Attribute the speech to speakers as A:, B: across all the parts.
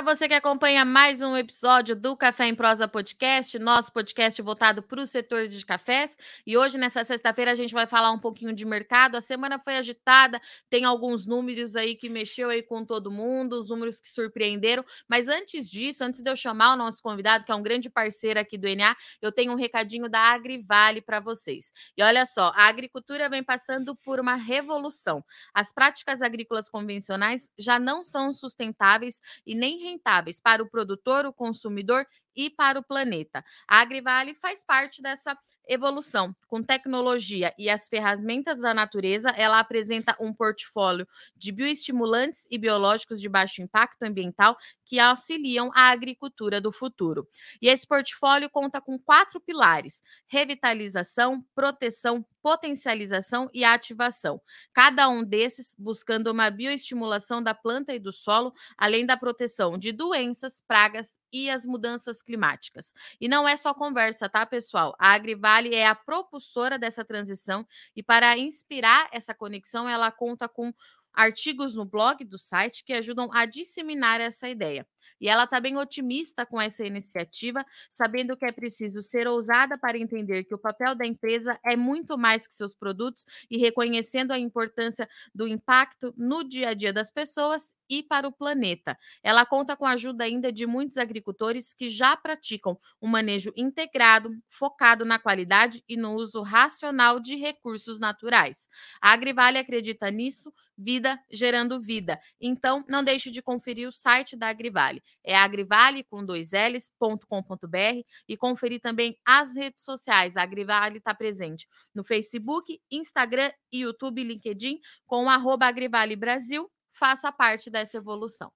A: Para você que acompanha mais um episódio do Café em Prosa Podcast, nosso podcast voltado para os setores de cafés. E hoje, nessa sexta-feira, a gente vai falar um pouquinho de mercado. A semana foi agitada, tem alguns números aí que mexeu aí com todo mundo, os números que surpreenderam. Mas antes disso, antes de eu chamar o nosso convidado, que é um grande parceiro aqui do NA, eu tenho um recadinho da Agrivale para vocês. E olha só, a agricultura vem passando por uma revolução. As práticas agrícolas convencionais já não são sustentáveis e nem rentáveis para o produtor, o consumidor e para o planeta. A Agrivale faz parte dessa evolução. Com tecnologia e as ferramentas da natureza, ela apresenta um portfólio de bioestimulantes e biológicos de baixo impacto ambiental que auxiliam a agricultura do futuro. E esse portfólio conta com quatro pilares: revitalização, proteção, potencialização e ativação. Cada um desses buscando uma bioestimulação da planta e do solo, além da proteção de doenças, pragas e as mudanças climáticas. E não é só conversa, tá, pessoal? A Agrivale é a propulsora dessa transição e para inspirar essa conexão, ela conta com artigos no blog do site que ajudam a disseminar essa ideia. E ela está bem otimista com essa iniciativa, sabendo que é preciso ser ousada para entender que o papel da empresa é muito mais que seus produtos e reconhecendo a importância do impacto no dia a dia das pessoas e para o planeta. Ela conta com a ajuda ainda de muitos agricultores que já praticam um manejo integrado, focado na qualidade e no uso racional de recursos naturais. A Agrivale acredita nisso, vida gerando vida. Então, não deixe de conferir o site da Agrivale. É agrivale com dois L's.com.br e conferir também as redes sociais. A Agrivale está presente no Facebook, Instagram, YouTube, LinkedIn com o arroba Agrivale Brasil. Faça parte dessa evolução.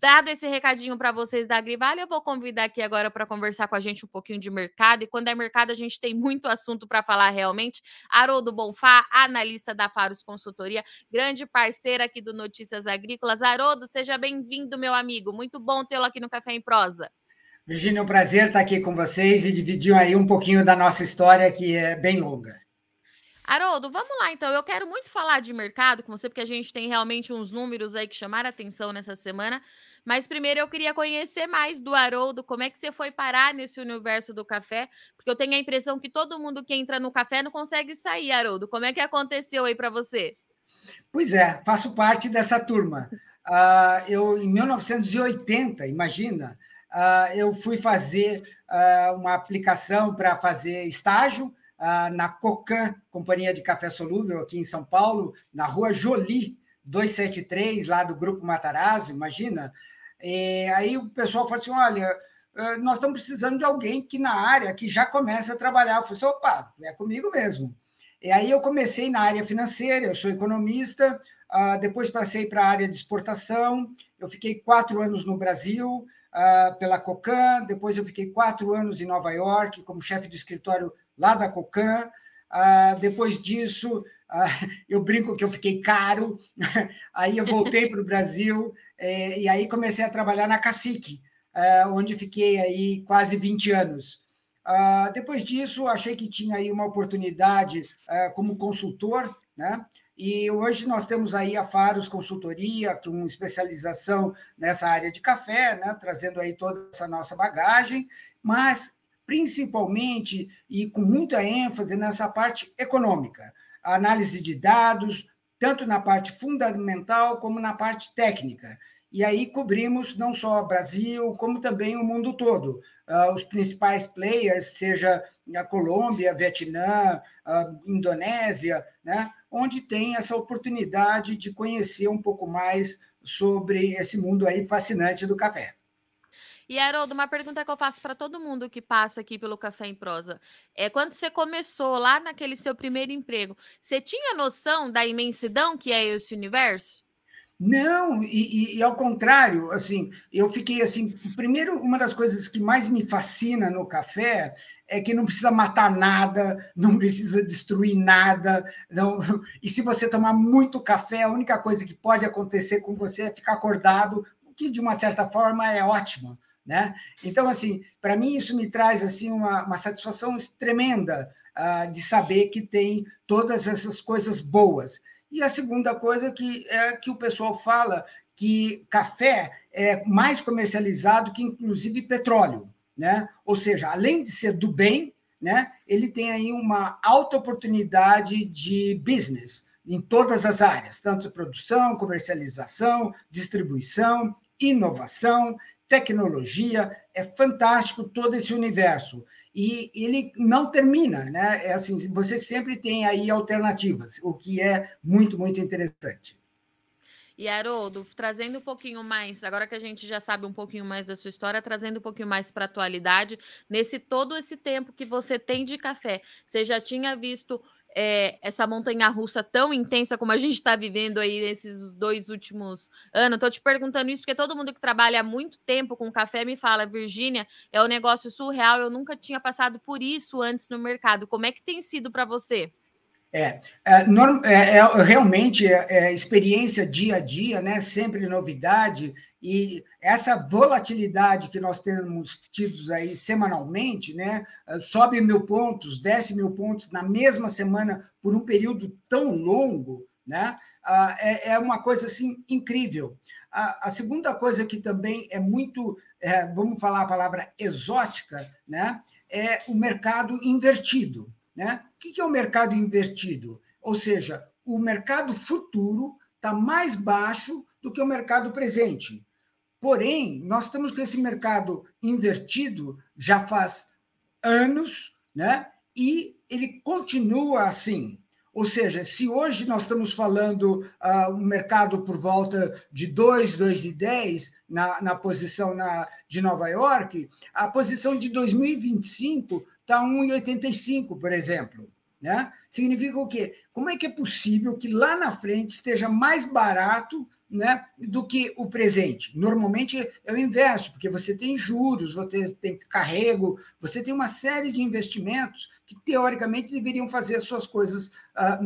A: Dado esse recadinho para vocês da Agrivale, eu vou convidar aqui agora para conversar com a gente um pouquinho de mercado. E quando é mercado, a gente tem muito assunto para falar realmente. Haroldo Bonfá, analista da Faros Consultoria, grande parceira aqui do Notícias Agrícolas. Haroldo, seja bem-vindo, meu amigo. Muito bom tê-lo aqui no Café em Prosa.
B: Virginia, é um prazer estar aqui com vocês e dividir aí um pouquinho da nossa história, que é bem longa.
A: Haroldo, vamos lá então. Eu quero muito falar de mercado com você, porque a gente tem realmente uns números aí que chamaram atenção nessa semana. Mas primeiro eu queria conhecer mais do Haroldo, como é que você foi parar nesse universo do café? Porque eu tenho a impressão que todo mundo que entra no café não consegue sair, Haroldo. Como é que aconteceu aí para você?
B: Pois é, faço parte dessa turma. Uh, eu, em 1980, imagina, uh, eu fui fazer uh, uma aplicação para fazer estágio na Cocan, Companhia de Café Solúvel, aqui em São Paulo, na rua Jolie, 273, lá do Grupo Matarazzo, imagina. E aí o pessoal falou assim: olha, ah, nós estamos precisando de alguém que na área que já começa a trabalhar. Eu falei assim, opa, é comigo mesmo. E aí eu comecei na área financeira, eu sou economista, uh, depois passei para a área de exportação, eu fiquei quatro anos no Brasil pela Cocan, depois eu fiquei quatro anos em Nova York como chefe de escritório lá da Cocan. Ah, depois disso, ah, eu brinco que eu fiquei caro, aí eu voltei para o Brasil eh, e aí comecei a trabalhar na Cacique, ah, onde fiquei aí quase 20 anos. Depois disso, achei que tinha aí uma oportunidade como consultor, né? E hoje nós temos aí a Faros Consultoria, com especialização nessa área de café, né? trazendo aí toda essa nossa bagagem, mas principalmente e com muita ênfase nessa parte econômica, a análise de dados, tanto na parte fundamental como na parte técnica. E aí cobrimos não só o Brasil, como também o mundo todo. Uh, os principais players, seja a Colômbia, Vietnã, Indonésia, né? onde tem essa oportunidade de conhecer um pouco mais sobre esse mundo aí fascinante do café.
A: E, Haroldo, uma pergunta que eu faço para todo mundo que passa aqui pelo Café em Prosa. É quando você começou lá naquele seu primeiro emprego, você tinha noção da imensidão que é esse universo?
B: Não, e, e, e, ao contrário, assim, eu fiquei assim. Primeiro, uma das coisas que mais me fascina no café é que não precisa matar nada, não precisa destruir nada. Não, e se você tomar muito café, a única coisa que pode acontecer com você é ficar acordado, o que de uma certa forma é ótimo. Né? Então, assim, para mim isso me traz assim uma, uma satisfação tremenda uh, de saber que tem todas essas coisas boas. E a segunda coisa que é que o pessoal fala que café é mais comercializado que, inclusive, petróleo. Né? Ou seja, além de ser do bem, né, ele tem aí uma alta oportunidade de business em todas as áreas, tanto produção, comercialização, distribuição, inovação, tecnologia, é fantástico todo esse universo. E ele não termina, né? É assim, você sempre tem aí alternativas, o que é muito, muito interessante.
A: E Haroldo, trazendo um pouquinho mais, agora que a gente já sabe um pouquinho mais da sua história, trazendo um pouquinho mais para a atualidade, nesse todo esse tempo que você tem de café, você já tinha visto é, essa montanha russa tão intensa como a gente está vivendo aí nesses dois últimos anos. Estou te perguntando isso porque todo mundo que trabalha há muito tempo com café me fala, Virgínia, é um negócio surreal, eu nunca tinha passado por isso antes no mercado. Como é que tem sido para você?
B: É, é, é, é realmente é, é, experiência dia a dia, né? sempre novidade, e essa volatilidade que nós temos tidos aí semanalmente, né? sobe mil pontos, desce mil pontos na mesma semana por um período tão longo, né? Ah, é, é uma coisa assim incrível. A, a segunda coisa que também é muito, é, vamos falar a palavra exótica, né? é o mercado invertido. Né? O que é o mercado invertido? Ou seja, o mercado futuro está mais baixo do que o mercado presente. Porém, nós estamos com esse mercado invertido já faz anos, né? E ele continua assim. Ou seja, se hoje nós estamos falando uh, um mercado por volta de 2, 2,10 na, na posição na, de Nova York, a posição de 2025 está 1,85, por exemplo. Né? Significa o quê? Como é que é possível que lá na frente esteja mais barato né, do que o presente? Normalmente é o inverso, porque você tem juros, você tem carrego, você tem uma série de investimentos que, teoricamente, deveriam fazer as suas coisas ah,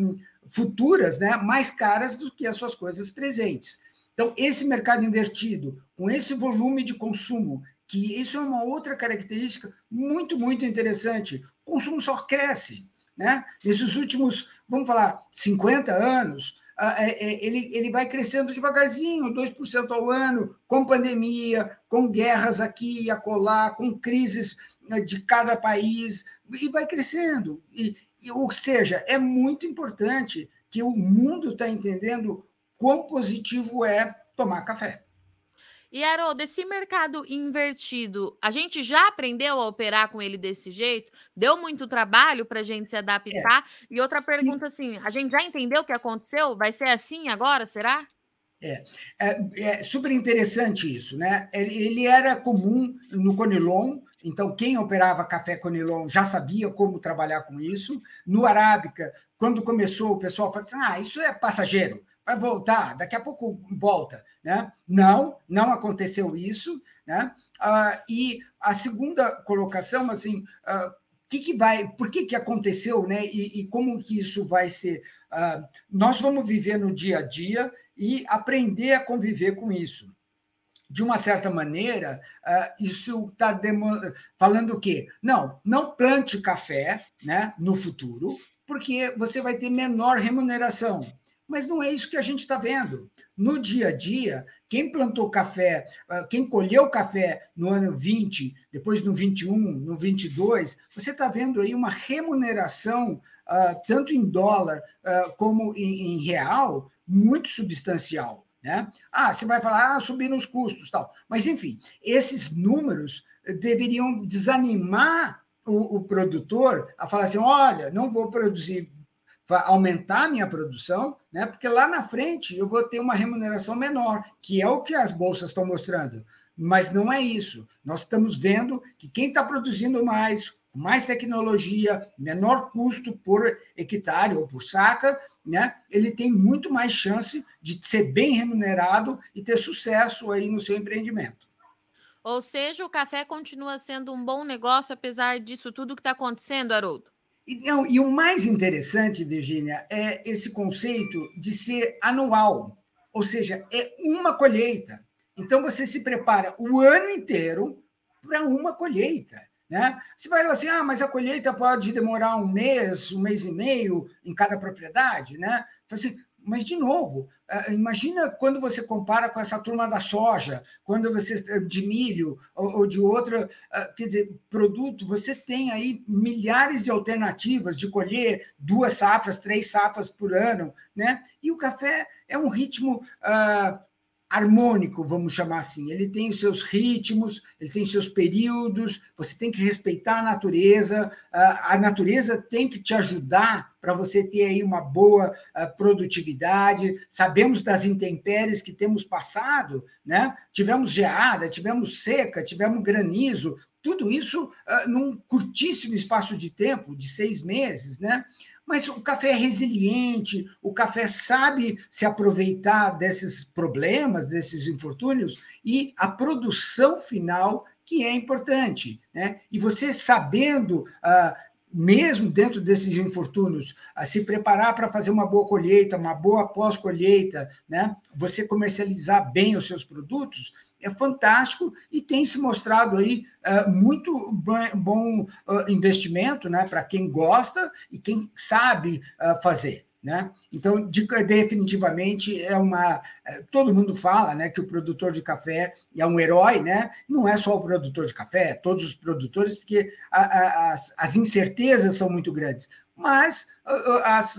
B: futuras né, mais caras do que as suas coisas presentes. Então, esse mercado invertido, com esse volume de consumo que isso é uma outra característica muito, muito interessante. O consumo só cresce. Né? Nesses últimos, vamos falar, 50 anos, é, é, ele, ele vai crescendo devagarzinho, 2% ao ano, com pandemia, com guerras aqui e acolá, com crises né, de cada país, e vai crescendo. E, ou seja, é muito importante que o mundo está entendendo quão positivo é tomar café.
A: E, Haroldo, esse mercado invertido, a gente já aprendeu a operar com ele desse jeito? Deu muito trabalho para a gente se é. adaptar? É. E outra pergunta, assim, a gente já entendeu o que aconteceu? Vai ser assim agora, será?
B: É, é, é super interessante isso, né? Ele era comum no Conilon, então quem operava café Conilon já sabia como trabalhar com isso. No Arábica, quando começou, o pessoal falou assim: ah, isso é passageiro vai voltar, daqui a pouco volta. Né? Não, não aconteceu isso. Né? Ah, e a segunda colocação, assim, ah, que, que vai, por que, que aconteceu, né? E, e como que isso vai ser? Ah, nós vamos viver no dia a dia e aprender a conviver com isso. De uma certa maneira, isso está falando o quê? Não, não plante café né, no futuro, porque você vai ter menor remuneração. Mas não é isso que a gente está vendo. No dia a dia, quem plantou café, ah, quem colheu café no ano 20, depois no 21, no 22, você está vendo aí uma remuneração, uh, tanto em dólar uh, como em, em, real, muito substancial. Né? Ah, você vai falar, ah, subiram os custos, tal. Mas, enfim, esses números deveriam desanimar o, o produtor a falar assim: olha, não vou produzir aumentar a minha produção, né? porque lá na frente eu vou ter uma remuneração menor, que é o que as bolsas estão mostrando. Mas não é isso. Nós estamos vendo que quem está produzindo mais, mais tecnologia, menor custo por hectare ou por saca, né? ele tem muito mais chance de ser bem remunerado e ter sucesso aí no seu empreendimento.
A: Ou seja, o café continua sendo um bom negócio, apesar disso tudo que está acontecendo, Haroldo?
B: E, não, e o mais interessante, Virginia, é esse conceito de ser anual, ou seja, é uma colheita. Então você se prepara o ano inteiro para uma colheita. Né? Você vai falar assim, ah, mas a colheita pode demorar um mês, um mês e meio em cada propriedade, né? Assim, Mas, de novo, ah, imagina quando você compara com essa turma da soja, quando você de milho ou de outra, ah, quer dizer, produto, você tem aí milhares de alternativas de colher duas safras, três safras por ano, né? E o café é um ritmo uh, harmônico, vamos chamar assim. Ele tem os seus ritmos, ele tem seus períodos, você tem que respeitar a natureza, a natureza tem que te ajudar para você ter aí uma boa produtividade. Sabemos das intempéries que temos passado, né? Tivemos geada, tivemos seca, tivemos granizo, tudo isso num curtíssimo espaço de tempo, de seis meses, né? Mas o café é resiliente, o café sabe se aproveitar desses problemas, desses infortúnios, e a produção final que é importante. Né? E você sabendo, ah, mesmo dentro desses infortúnios, a se preparar para fazer uma boa colheita, uma boa pós-colheita, né? você comercializar bem os seus produtos, é fantástico e tem se mostrado aí uh, muito bom uh, investimento né, para quem gosta e quem sabe uh, fazer. Né? Então, de, definitivamente é uma. Todo mundo fala né, que o produtor de café é um herói, né? Não é só o produtor de café, é todos os produtores, porque a, a, as, as incertezas são muito grandes mas as,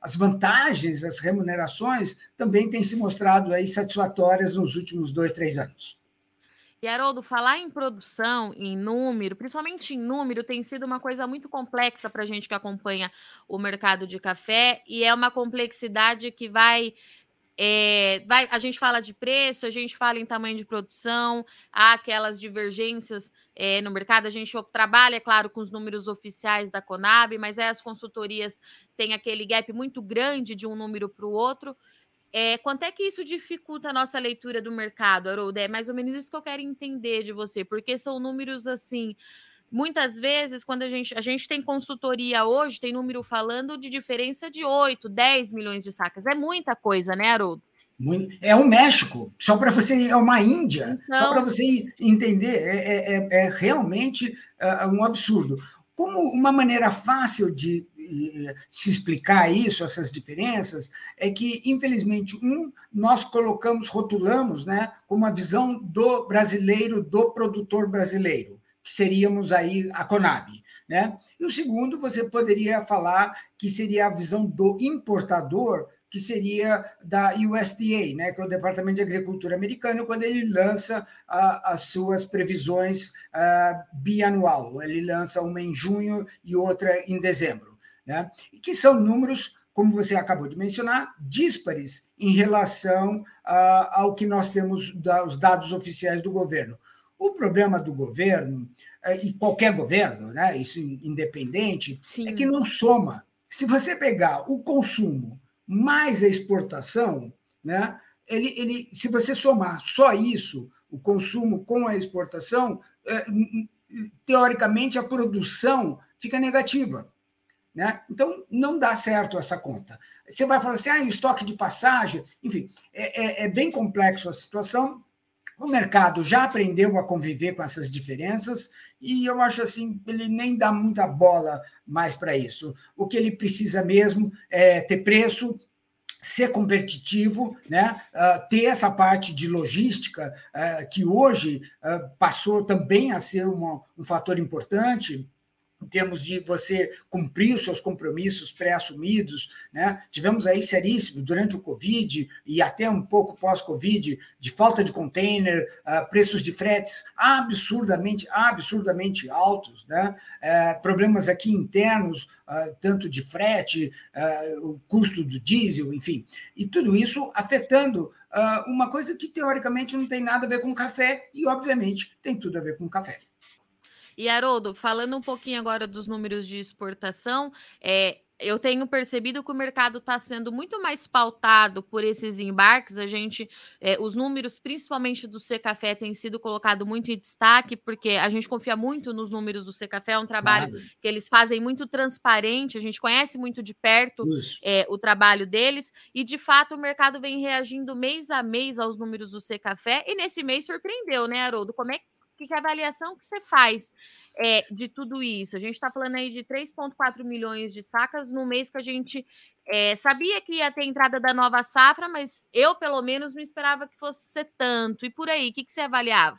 B: as vantagens, as remunerações também têm se mostrado aí satisfatórias nos últimos dois, três anos.
A: E, Haroldo, falar em produção, em número, principalmente em número, tem sido uma coisa muito complexa para a gente que acompanha o mercado de café, e é uma complexidade que vai é, vai, a gente fala de preço, a gente fala em tamanho de produção, há aquelas divergências é, no mercado. A gente trabalha, é claro, com os números oficiais da Conab, mas é, as consultorias têm aquele gap muito grande de um número para o outro. É, quanto é que isso dificulta a nossa leitura do mercado, Haroldo? É mais ou menos isso que eu quero entender de você, porque são números assim Muitas vezes, quando a gente, a gente tem consultoria hoje, tem número falando de diferença de 8, 10 milhões de sacas. É muita coisa, né, Haroldo?
B: É um México, só para você, é uma Índia, então... só para você entender, é, é, é, é realmente uh, um absurdo. Como uma maneira fácil de se explicar isso, essas diferenças, é que, infelizmente, um, nós colocamos, rotulamos, né, com a visão do brasileiro, do produtor brasileiro que seríamos aí a Conab. Né? E o segundo, você poderia falar que seria a visão do importador, que seria da USDA, né, que é o Departamento de Agricultura americano, quando ele lança as suas previsões bianual. Ele lança uma em junho e outra em dezembro. Né? E que são números, como você acabou de mencionar, díspares em relação ao que nós temos dos dados oficiais do governo. O problema do governo, é, e qualquer governo, né, isso independente, Sim. é que não soma. Se você pegar o consumo mais a exportação, né, ele, ele, se você somar só isso, o consumo com a exportação, é, teoricamente a produção fica negativa. Né? Então, não dá certo essa conta. Você vai falar assim, ah, estoque de passagem, enfim, é, é, é bem complexo a situação, o mercado já aprendeu a conviver com essas diferenças e eu acho assim, ele nem dá muita bola mais para isso. O que ele precisa mesmo é ter preço, ser competitivo, né? Uh, ter essa parte de logística uh, que hoje uh, passou também a ser uma, um fator importante em termos de você cumprir os seus compromissos pré-assumidos, né? Tivemos aí seríssimo durante o Covid e até um pouco pós-Covid, de falta de container, uh, preços de fretes absurdamente, absurdamente altos, né? Uh, problemas aqui internos, uh, tanto de frete, ah, o custo do diesel, enfim, e tudo isso afetando uma coisa que teoricamente não tem nada a ver com café e, obviamente, tem tudo a ver com café.
A: E Haroldo, falando um pouquinho agora dos números de exportação, é, eu tenho percebido que o mercado está sendo muito mais pautado por esses embarques. A gente, é, os números, principalmente do C Café, têm sido colocado muito em destaque, porque a gente confia muito nos números do C Café, é um trabalho claro. que eles fazem muito transparente, a gente conhece muito de perto é, o trabalho deles, e de fato o mercado vem reagindo mês a mês aos números do C Café, e nesse mês surpreendeu, né, Haroldo? Como é que, que avaliação que você faz é, de tudo isso? A gente está falando aí de 3,4 milhões de sacas no mês que a gente é, sabia que ia ter entrada da nova safra, mas eu, pelo menos, não esperava que fosse ser tanto. E por aí, o que, que você avaliava?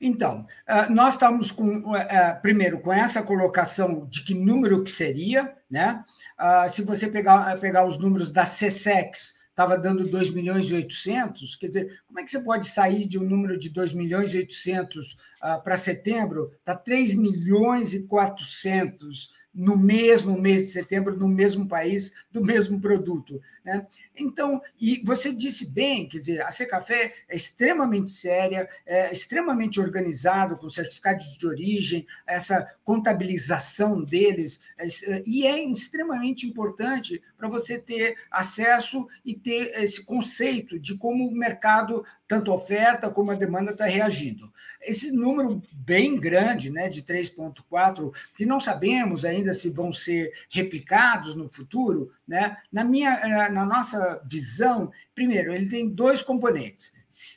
B: Então, ah, nós estamos com, ah, ah, primeiro, com essa colocação de que número que seria, né? Se você pegar, pegar os números da CSEX, estava dando 2 milhões e 800, quer dizer, como é que você pode sair de um número de 2 milhões e 800 para setembro para 3 milhões e 400 no mesmo mês de setembro, no mesmo país, do mesmo produto. Né? Então, e você disse bem, quer dizer, a Secafé é extremamente séria, é extremamente organizado, com certificados de origem, essa contabilização deles, é, e é extremamente importante para você ter acesso e ter esse conceito de como o mercado, tanto a oferta como a demanda, está reagindo. Esse número bem grande, né, de 3,4, que não sabemos ainda se vão ser replicados no futuro, né, na, minha, eh, na nossa visão, primeiro, ele tem dois componentes.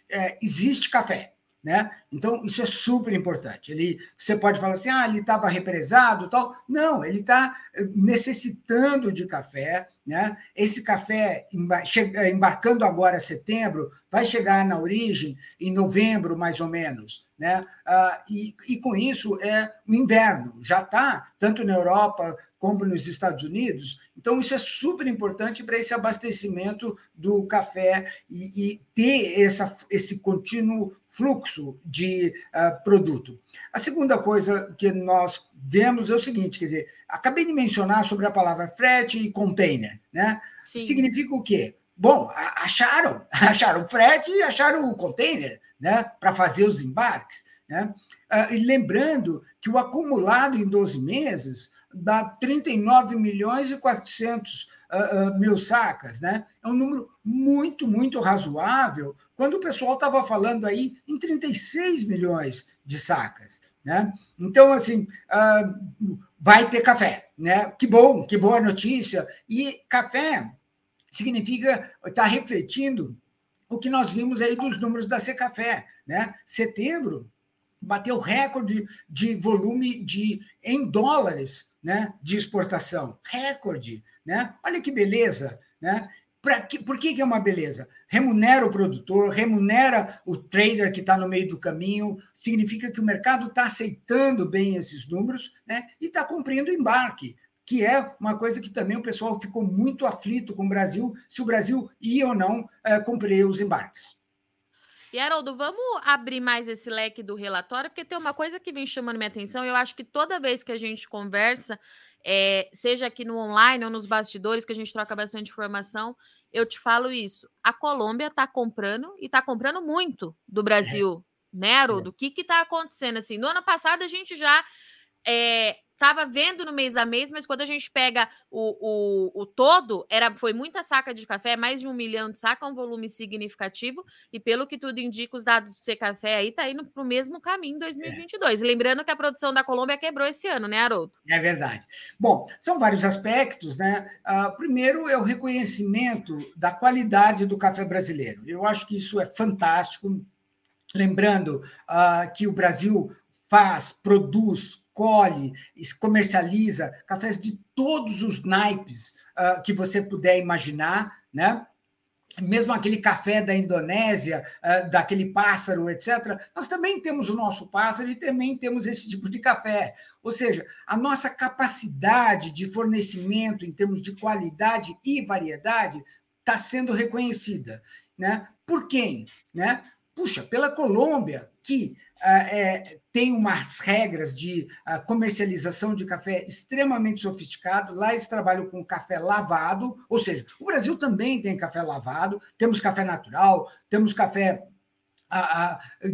B: É, existe café, né? Então, isso é super importante. Ele, você pode falar assim, ah, ele estava represado tal. Não, ele está eh, necessitando de café. Né? Esse café, eh, embarcando agora em setembro, vai chegar na origem em novembro, mais ou menos. Né? Ah, e, e com isso é o inverno, já está, tanto na Europa como nos Estados Unidos. Então, isso é super importante para esse abastecimento do café e, e ter essa, esse contínuo fluxo de uh, produto. A segunda coisa que nós vemos é o seguinte, quer dizer, acabei de mencionar sobre a palavra frete e container, né? Sim. Significa o quê? Bom, acharam, acharam frete e acharam o container, né, para fazer os embarques, né? Uh, e lembrando que o acumulado em 12 meses dá 39 milhões e 400 uh, uh, mil sacas, né? É um número muito, muito razoável, quando o pessoal estava falando aí em 36 milhões de sacas. Né? Então, assim, uh, vai ter café. Né? Que bom, que boa notícia. E café significa estar tá refletindo o que nós vimos aí dos números da Secafé. Né? Setembro bateu recorde de volume de em dólares né, de exportação. Recorde. Né? Olha que beleza. Né? Que, por que, que é uma beleza? Remunera o produtor, remunera o trader que está no meio do caminho, significa que o mercado está aceitando bem esses números né, e está cumprindo o embarque, que é uma coisa que também o pessoal ficou muito aflito com o Brasil, se o Brasil ia ou não é, cumprir os embarques.
A: E, Haroldo, vamos abrir mais esse leque do relatório, porque tem uma coisa que vem chamando minha atenção, eu acho que toda vez que a gente conversa, é, seja aqui no online ou nos bastidores, que a gente troca bastante informação, eu te falo isso. A Colômbia está comprando e está comprando muito do Brasil, é. né, Haroldo? É. O que está acontecendo? Assim, no ano passado a gente já é, Tava vendo no mês a mês, mas quando a gente pega o, o, o todo, era foi muita saca de café, mais de um milhão de saca, um volume significativo. E pelo que tudo indica, os dados do C Café aí tá indo para o mesmo caminho em 2022. É. Lembrando que a produção da Colômbia quebrou esse ano, né, Haroldo?
B: É verdade. Bom, são vários aspectos, né? Uh, primeiro é o reconhecimento da qualidade do café brasileiro. Eu acho que isso é fantástico. Lembrando uh, que o Brasil faz, produz, colhe, comercializa cafés de todos os naipes uh, que você puder imaginar, né? Mesmo aquele café da Indonésia, uh, daquele pássaro, etc., nós também temos o nosso pássaro e também temos esse tipo de café. Ou seja, a nossa capacidade de fornecimento em termos de qualidade e variedade está sendo reconhecida. Né? Por quem? Né? Puxa, pela Colômbia, que é, tem umas regras de comercialização de café extremamente sofisticado. Lá eles trabalham com café lavado, ou seja, o Brasil também tem café lavado, temos café natural, temos café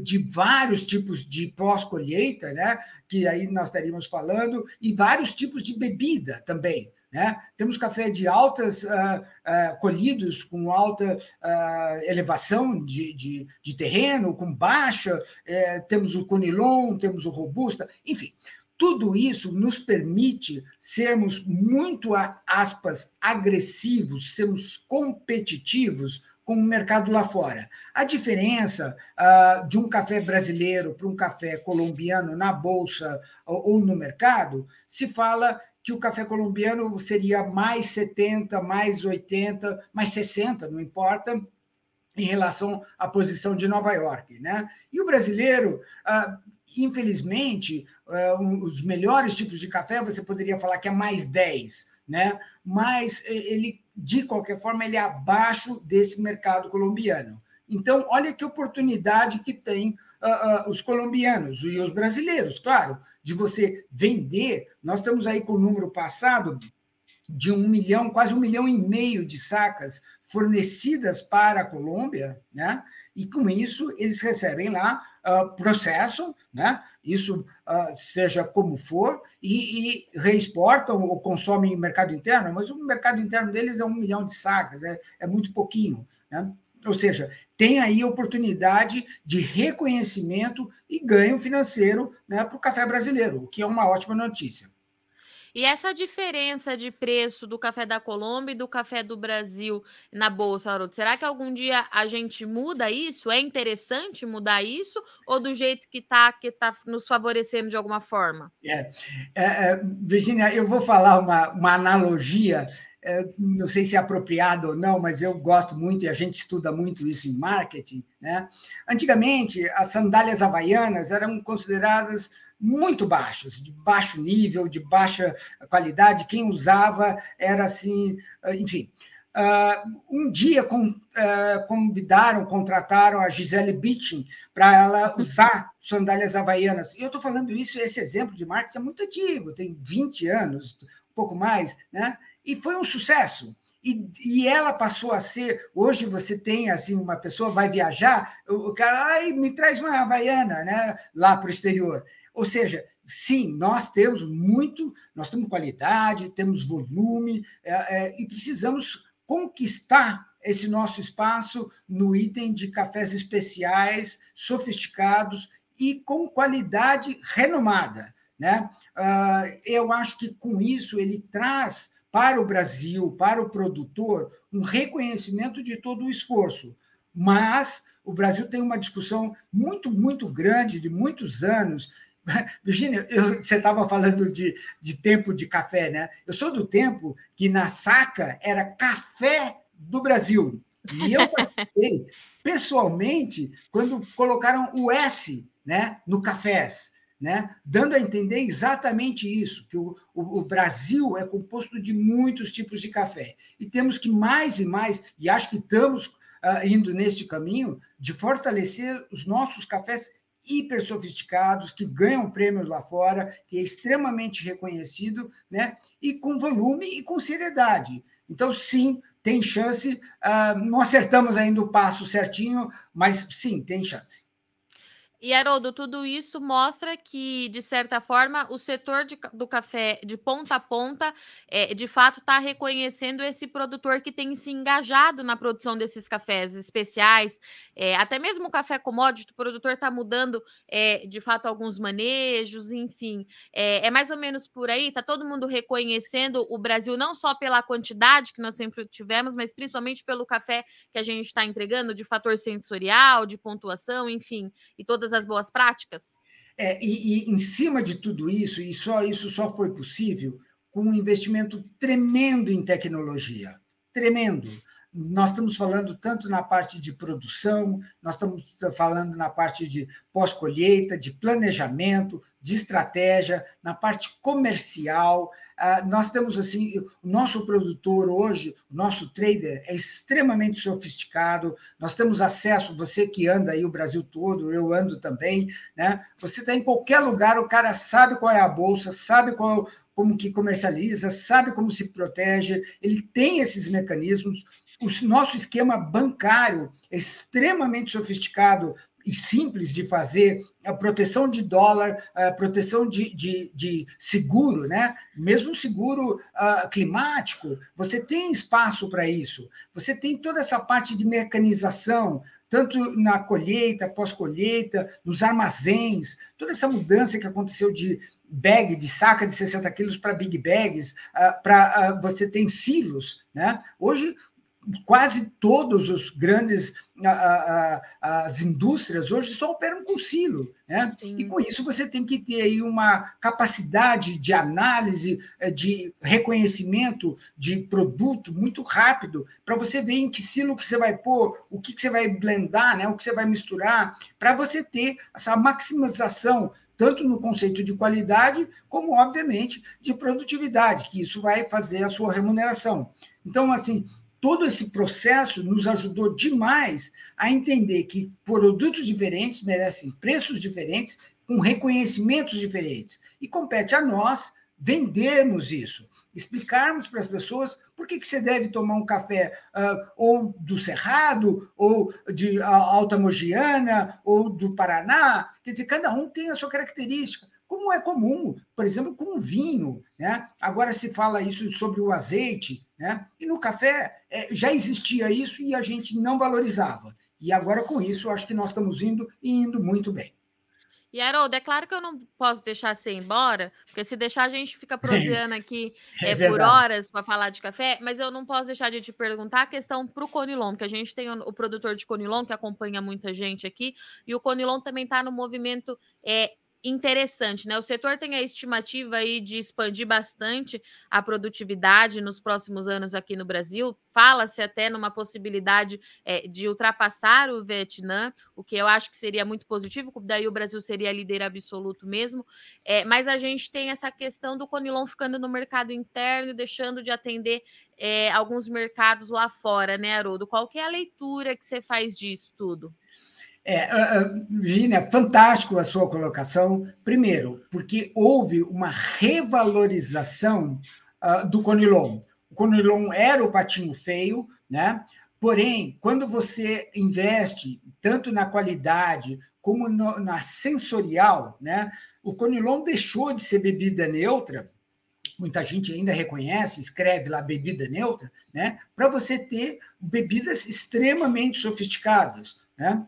B: de vários tipos de pós-colheita, né? que aí nós estaríamos falando, e vários tipos de bebida também. Né? Temos café de altas, uh, uh, colhidos com alta uh, elevação de, de, de, terreno, com baixa, eh, temos o conilon, temos o robusta, enfim. Tudo isso nos permite sermos muito, aspas, agressivos, sermos competitivos com o mercado lá fora. A diferença uh, de um café brasileiro para um café colombiano na bolsa ou, ou no mercado, se fala que o café colombiano seria mais 70, mais 80, mais 60, não importa, em relação à posição de Nova York. Né? E o brasileiro, uh, infelizmente, uh, os melhores tipos de café, você poderia falar que é mais 10, né? mas ele de qualquer forma, ele é abaixo desse mercado colombiano. Então, olha que oportunidade que tem uh, uh, os colombianos e os brasileiros, claro, de você vender. Nós estamos aí com o número passado de um milhão, quase um milhão e meio de sacas fornecidas para a Colômbia, né? E com isso eles recebem lá uh, processo, né? Isso uh, seja como for, e, e, reexportam ou consomem em mercado interno, mas o mercado interno deles é um milhão de sacas, é, é muito pouquinho, né? Ou seja, tem aí oportunidade de reconhecimento e ganho financeiro né, para o café brasileiro, o que é uma ótima notícia.
A: E essa diferença de preço do café da Colômbia e do café do Brasil na bolsa, Haroldo, será que algum dia a gente muda isso? É interessante mudar isso? Ou do jeito que está, que está nos favorecendo de alguma forma?
B: É, é, é, Virginia, eu vou falar uma, uma analogia não sei se é apropriado ou não, mas eu gosto muito e a gente estuda muito isso em marketing. Né? Antigamente, as sandálias havaianas eram consideradas muito baixas, de baixo nível, de baixa qualidade. Quem usava era assim, ah, enfim. Uh, um dia uh, convidaram, contrataram a Gisele Bündchen para ela usar sandálias havaianas. E eu estou falando isso, esse exemplo de marketing é muito antigo, tem 20 anos, um pouco mais, né? E foi um sucesso. E, e, ela passou a ser. Hoje você tem assim uma pessoa vai viajar, o, cara, ai, me traz uma havaiana, né? Lá para o exterior. Ou seja, sim, nós temos muito, nós temos qualidade, temos volume é, é, e precisamos conquistar esse nosso espaço no item de cafés especiais, sofisticados e com qualidade renomada. Né? Uh, eu acho que com isso ele traz para o Brasil, para o produtor, um reconhecimento de todo o esforço. Mas o Brasil tem uma discussão muito, muito grande, de muitos anos, Virginia, eu, você estava falando de, de tempo de café, né? Eu sou do tempo que na saca era café do Brasil. E eu participei pessoalmente quando colocaram o S né, no cafés, né, dando a entender exatamente isso, que o, o, o Brasil é composto de muitos tipos de café. E temos que mais e mais, e acho que estamos uh, indo neste caminho, de fortalecer os nossos cafés hiper sofisticados, que ganham prêmios lá fora, que é extremamente reconhecido, né? e com volume e com seriedade. Então, sim, tem chance. Uh, não acertamos ainda o passo certinho, mas sim, tem chance.
A: E, Haroldo, tudo isso mostra que, de certa forma, o setor de, do café de ponta a ponta, é, de fato, está reconhecendo esse produtor que tem se engajado na produção desses cafés especiais, é, até mesmo o café commodity, o produtor está mudando, é, de fato, alguns manejos, enfim. É, mais ou menos por aí, está todo mundo reconhecendo o Brasil, não só pela quantidade que nós sempre tivemos, mas principalmente pelo café que a gente está entregando, de fator sensorial, de pontuação, enfim, e todas as boas práticas?
B: É, e, e em cima de tudo isso, e só isso só foi possível com um investimento tremendo em tecnologia, tremendo. Nós estamos falando tanto na parte de produção, nós estamos falando na parte de pós-colheita, de planejamento, de estratégia, na parte comercial. Ah, nós temos assim, o nosso produtor hoje, o nosso trader é extremamente sofisticado. Nós temos acesso, você que anda aí o Brasil todo, eu ando também, né? Você está em qualquer lugar, o cara sabe qual é a bolsa, sabe qual, como que comercializa, sabe como se protege, ele tem esses mecanismos. O nosso esquema bancário é extremamente sofisticado e simples de fazer, a proteção de dólar, a proteção de, de, de seguro, né? mesmo seguro uh, climático, você tem espaço para isso. Você tem toda essa parte de mecanização, tanto na colheita, pós-colheita, nos armazéns, toda essa mudança que aconteceu de bag, de saca de 60 quilos para big bags, uh, para uh, você tem silos. Né? Hoje, quase todos os grandes as indústrias hoje só operam com silo, né? Sim. E com isso você tem que ter aí uma capacidade de análise, eh, de reconhecimento de produto muito rápido para você ver em que silo que você vai pôr, o que, que você vai blendar, né? O que você vai misturar, para você ter essa maximização tanto no conceito de qualidade, como, obviamente, de produtividade, que isso vai fazer a sua remuneração. Então, assim, todo esse processo nos ajudou demais a entender que produtos diferentes merecem preços diferentes, com reconhecimentos diferentes. E compete a nós vendermos isso, explicarmos para as pessoas por que, que você deve tomar um café uh, ou do Cerrado, ou de uh, Alta Mogiana, ou do Paraná. Quer dizer, cada um tem a sua característica, como é comum, por exemplo, com o vinho. Né? Agora se fala isso sobre o azeite, né? e no café é, já existia isso e a gente não valorizava. E agora, com isso, acho que nós estamos indo e indo muito bem.
A: E, Haroldo, é claro que eu não posso deixar você ir embora, porque se deixar a gente fica proseando aqui é é, por horas para falar de café, mas eu não posso deixar de te perguntar a questão para o Conilon, que a gente tem o, o, produtor de Conilon, que acompanha muita gente aqui, e o Conilon também está no movimento é, interessante, né? O setor tem a estimativa aí de expandir bastante a produtividade nos próximos anos aqui no Brasil. Fala-se até numa possibilidade é, de ultrapassar o Vietnã, o que eu acho que seria muito positivo, daí o Brasil seria líder absoluto mesmo. É, mas a gente tem essa questão do Conilon ficando no mercado interno deixando de atender é, alguns mercados lá fora, né, Haroldo? Qual que é a leitura que você faz disso tudo?
B: É, Virginia, fantástico a sua colocação. Primeiro, porque houve uma revalorização uh, do Conilon. O Conilon era o patinho feio, né? Porém, quando você investe tanto na qualidade como no, na sensorial, né? O Conilon deixou de ser bebida neutra, muita gente ainda reconhece, escreve lá bebida neutra, né? Para você ter bebidas extremamente sofisticadas, né?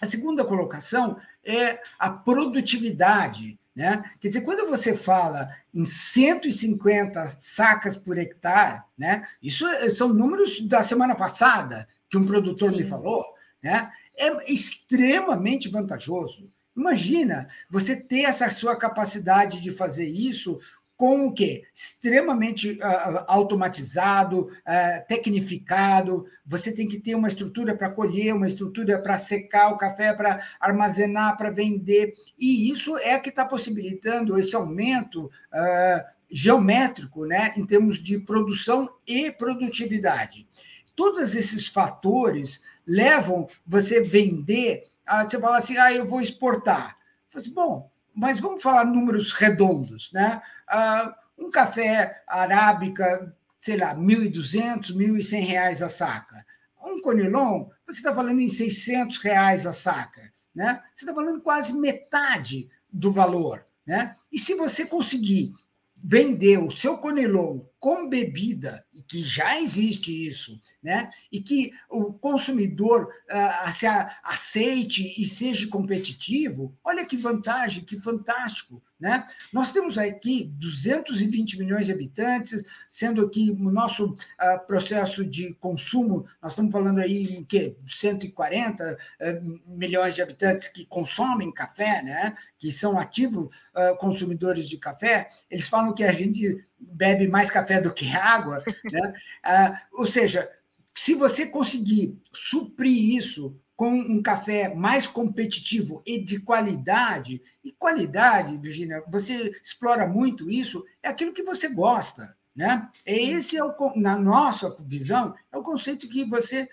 B: A segunda colocação é a produtividade. Né? Quer dizer, quando você fala em 150 sacas por hectare, né? isso é, são números da semana passada que um produtor Sim. me falou, né? é extremamente vantajoso. Imagina você ter essa sua capacidade de fazer isso com o quê? Extremamente uh, automatizado, uh, tecnificado. Você tem que ter uma estrutura para colher, uma estrutura para secar o café, para armazenar, para vender. E isso é que está possibilitando esse aumento uh, geométrico né, em termos de produção e produtividade. Todos esses fatores levam você vender. você fala assim, ah, eu vou exportar. Assim, Bom, mas vamos falar números redondos, né? Ah, um café arábica, sei lá, 1.200, 1.100 reais a saca. Um conilon, você está falando em 600 reais a saca, né? Você está falando quase metade do valor, né? E se você conseguir vender o seu conilon com bebida, e que já existe isso, né? e que o consumidor uh, se aceite e seja competitivo, olha que vantagem, que fantástico. Né? Nós temos aqui 220 milhões de habitantes, sendo que o nosso uh, processo de consumo, nós estamos falando aí em que 140 uh, milhões de habitantes que consomem café, né? que são ativos consumidores de café, eles falam que a gente bebe mais café do que água, né? Ah, ou seja, se você conseguir suprir isso com um café mais competitivo e de qualidade, e qualidade, Virginia, você explora muito isso, é aquilo que você gosta. Né? Esse é o, na nossa visão, é o conceito que você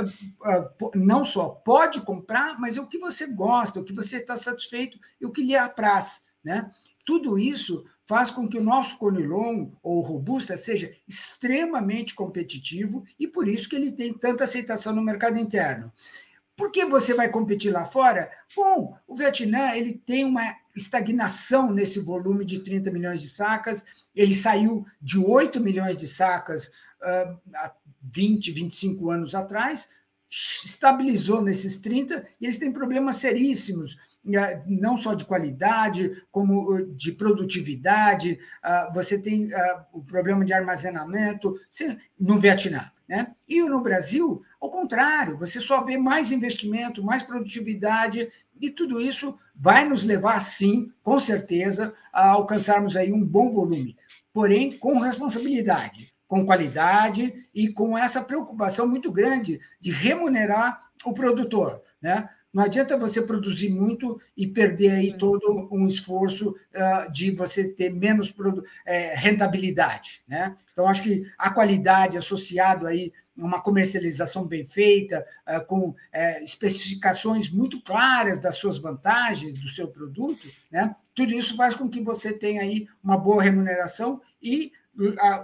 B: uh, uh, não só pode comprar, mas é o que você gosta, o que você está satisfeito e o que lhe apraz. Né? Tudo isso faz com que o nosso conilon ou robusta seja extremamente competitivo e por isso que ele tem tanta aceitação no mercado interno. Por que você vai competir lá fora? Bom, o Vietnã ele tem uma estagnação nesse volume de 30 milhões de sacas. Ele saiu de 8 milhões de sacas uh, há 20, 25 anos atrás, estabilizou nesses 30 e eles têm problemas seríssimos não só de qualidade, como uh, de produtividade. Uh, você tem uh, o problema de armazenamento no Vietnã. Né? E no Brasil, ao contrário, você só vê mais investimento, mais produtividade, e tudo isso vai nos levar, sim, com certeza, a alcançarmos aí um bom volume, porém com responsabilidade, com qualidade e com essa preocupação muito grande de remunerar o produtor. Né? Não adianta você produzir muito e perder aí todo um esforço uh, de você ter menos é, rentabilidade. Né? Então, acho que a qualidade associado aí a uma comercialização bem feita, uh, com uh, especificações muito claras das suas vantagens do seu produto, né? tudo isso faz com que você tenha aí uma boa remuneração e,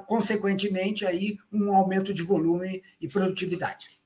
B: consequentemente, aí um aumento de volume e produtividade.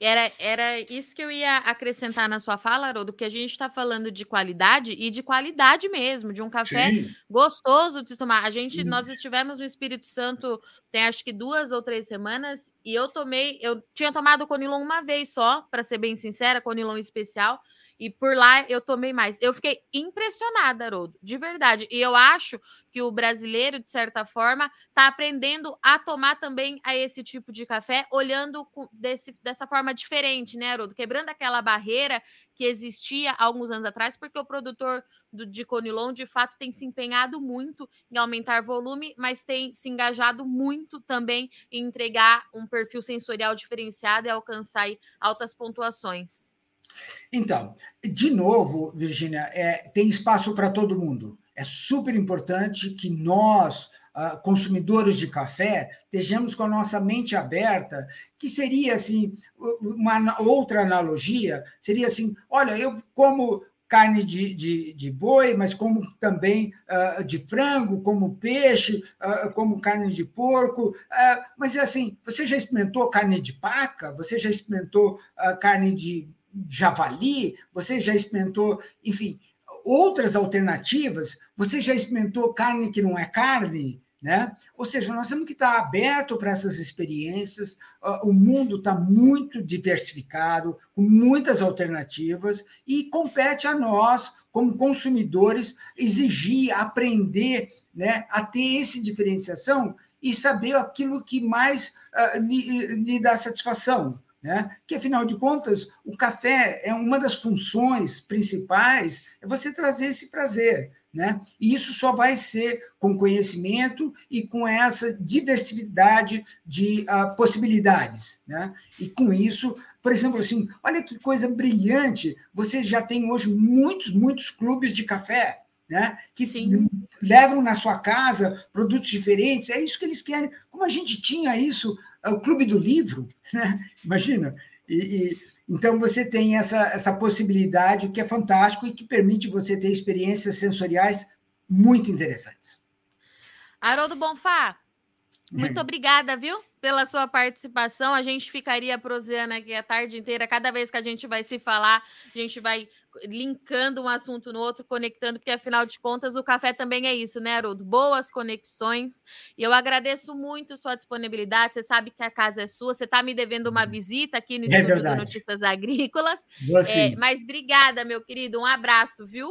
A: Era, era isso que eu ia acrescentar na sua fala, Haroldo, porque a gente está falando de qualidade e de qualidade mesmo, de um café Sim. gostoso de tomar. A gente, Sim. nós estivemos no Espírito Santo tem acho que duas ou três semanas e eu tomei, eu tinha tomado Conilon uma vez só, para ser bem sincera, Conilon especial. E por lá eu tomei mais. Eu fiquei impressionada, Haroldo, de verdade. E eu acho que o brasileiro, de certa forma, está aprendendo a tomar também a esse tipo de café, olhando desse, dessa forma diferente, né, Haroldo? Quebrando aquela barreira que existia alguns anos atrás, porque o produtor do, de Conilon, de fato, tem se empenhado muito em aumentar volume, mas tem se engajado muito também em entregar um perfil sensorial diferenciado e alcançar altas pontuações.
B: Então, de novo, Virginia, é, tem espaço para todo mundo. É super importante que nós, uh, consumidores de café, estejamos com a nossa mente aberta, que seria assim, uma outra analogia, seria assim, olha, eu como carne de, de, de, boi, mas como também uh, de frango, como peixe, uh, como carne de porco. Mas assim, você já experimentou carne de paca? Você já experimentou carne de javali, você já experimentou, enfim, outras alternativas, você já experimentou carne que não é carne, né? Ou seja, nós temos que estar aberto para essas experiências. O mundo está muito diversificado, com muitas alternativas, e compete a nós, como consumidores, exigir, aprender né, a ter essa diferenciação e saber aquilo que mais uh, lhe, lhe dá satisfação né? que, afinal de contas, o café é uma das funções principais, é você trazer esse prazer. Né? E isso só vai ser com conhecimento e com essa diversidade de uh, possibilidades. Né? E com isso, por exemplo, assim, olha que coisa brilhante, você já tem hoje muitos, muitos clubes de café. Né? que Sim. levam na sua casa produtos diferentes, é isso que eles querem. Como a gente tinha isso o clube do livro, né? imagina. E, e, então você tem essa, essa possibilidade que é fantástico e que permite você ter experiências sensoriais muito interessantes.
A: Haroldo Bonfá, muito obrigada, viu? Pela sua participação. A gente ficaria proseando aqui a tarde inteira. Cada vez que a gente vai se falar, a gente vai linkando um assunto no outro, conectando, porque afinal de contas o café também é isso, né, Haroldo? Boas conexões. E eu agradeço muito sua disponibilidade. Você sabe que a casa é sua. Você está me devendo uma uhum. visita aqui no é Estúdio do Notícias Agrícolas. É, mas obrigada, meu querido. Um abraço, viu?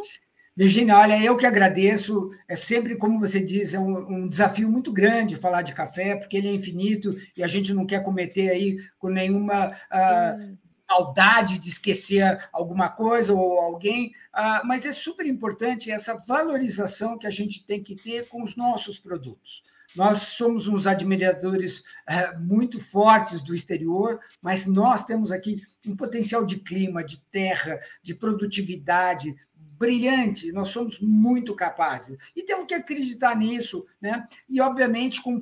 B: Virginia, olha, eu que agradeço. É sempre, como você diz, é um, um, desafio muito grande falar de café, porque ele é infinito e a gente não quer cometer aí com nenhuma uh, maldade de esquecer alguma coisa ou alguém, uh, mas é super importante essa valorização que a gente tem que ter com os nossos produtos. Nós somos uns admiradores uh, muito fortes do exterior, mas nós temos aqui um potencial de clima, de terra, de produtividade, brilhante, nós somos muito capazes. E temos que acreditar nisso, né? E, obviamente, com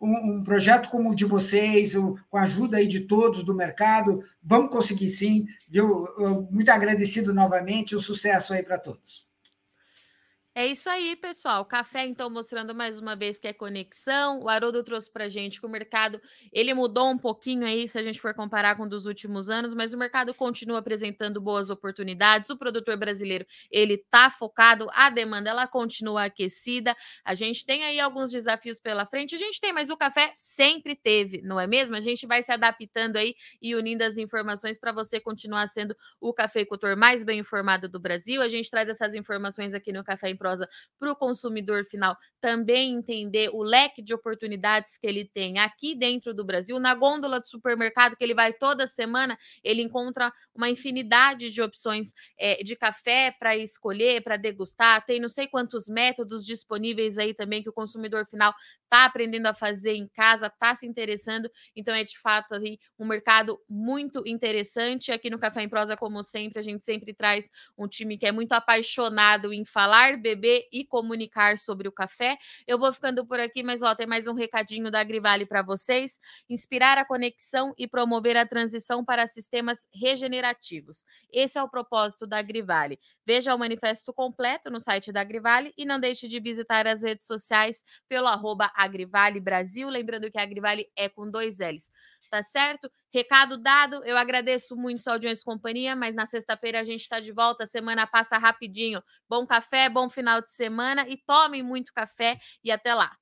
B: um, um projeto como o de vocês, com a ajuda aí de todos do mercado, vamos conseguir sim, viu? Muito agradecido novamente, um sucesso aí para todos.
A: É isso aí, pessoal. Café, então, mostrando mais uma vez que é conexão. O Haroldo trouxe para gente que o mercado ele mudou um pouquinho aí, se a gente for comparar com dos últimos anos, mas o mercado continua apresentando boas oportunidades. O produtor brasileiro ele está focado, a demanda ela continua aquecida. A gente tem aí alguns desafios pela frente. A gente tem, mas o café sempre teve, não é mesmo? A gente vai se adaptando aí e unindo as informações para você continuar sendo o cafeicultor mais bem informado do Brasil. A gente traz essas informações aqui no Café em Prosa para o consumidor final também entender o leque de oportunidades que ele tem aqui dentro do Brasil. Na gôndola do supermercado que ele vai toda semana, ele encontra uma infinidade de opções é, de café para escolher, para degustar. Tem não sei quantos métodos disponíveis aí também que o consumidor final está aprendendo a fazer em casa, está se interessando. Então é de fato assim, um mercado muito interessante. Aqui no Café em Prosa, como sempre, a gente sempre traz um time que é muito apaixonado em falar, beber e comunicar sobre o café. Eu vou ficando por aqui, mas ó, tem mais um recadinho da Agrivale para vocês: inspirar a conexão e promover a transição para sistemas regenerativos. Esse é o propósito da Agrivale. Veja o manifesto completo no site da Agrivale e não deixe de visitar as redes sociais pelo arroba Agrivale Brasil. Lembrando que a Agrivale é com dois L's tá certo? Recado dado, eu agradeço muito sua audiência e companhia, mas na sexta-feira a gente está de volta, a semana passa rapidinho. Bom café, bom final de semana e tomem muito café e até lá.